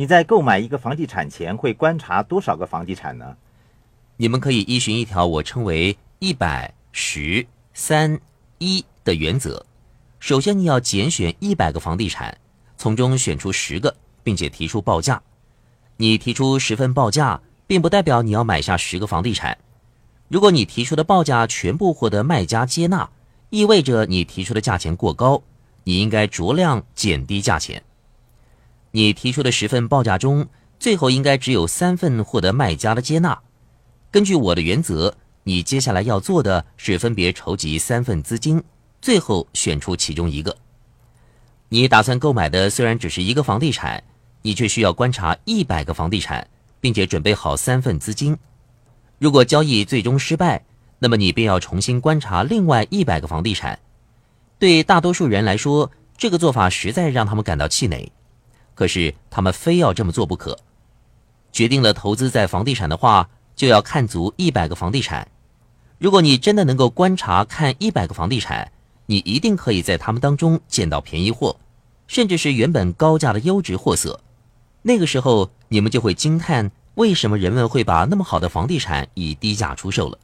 你在购买一个房地产前会观察多少个房地产呢？你们可以依循一条我称为“一百十三一”的原则。首先，你要拣选一百个房地产，从中选出十个，并且提出报价。你提出十份报价，并不代表你要买下十个房地产。如果你提出的报价全部获得卖家接纳，意味着你提出的价钱过高，你应该酌量减低价钱。你提出的十份报价中，最后应该只有三份获得卖家的接纳。根据我的原则，你接下来要做的是分别筹集三份资金，最后选出其中一个。你打算购买的虽然只是一个房地产，你却需要观察一百个房地产，并且准备好三份资金。如果交易最终失败，那么你便要重新观察另外一百个房地产。对大多数人来说，这个做法实在让他们感到气馁，可是他们非要这么做不可。决定了投资在房地产的话，就要看足一百个房地产。如果你真的能够观察看一百个房地产，你一定可以在他们当中见到便宜货，甚至是原本高价的优质货色。那个时候，你们就会惊叹。为什么人们会把那么好的房地产以低价出售了？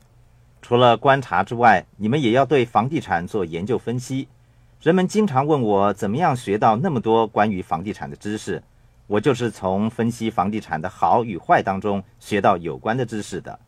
除了观察之外，你们也要对房地产做研究分析。人们经常问我怎么样学到那么多关于房地产的知识，我就是从分析房地产的好与坏当中学到有关的知识的。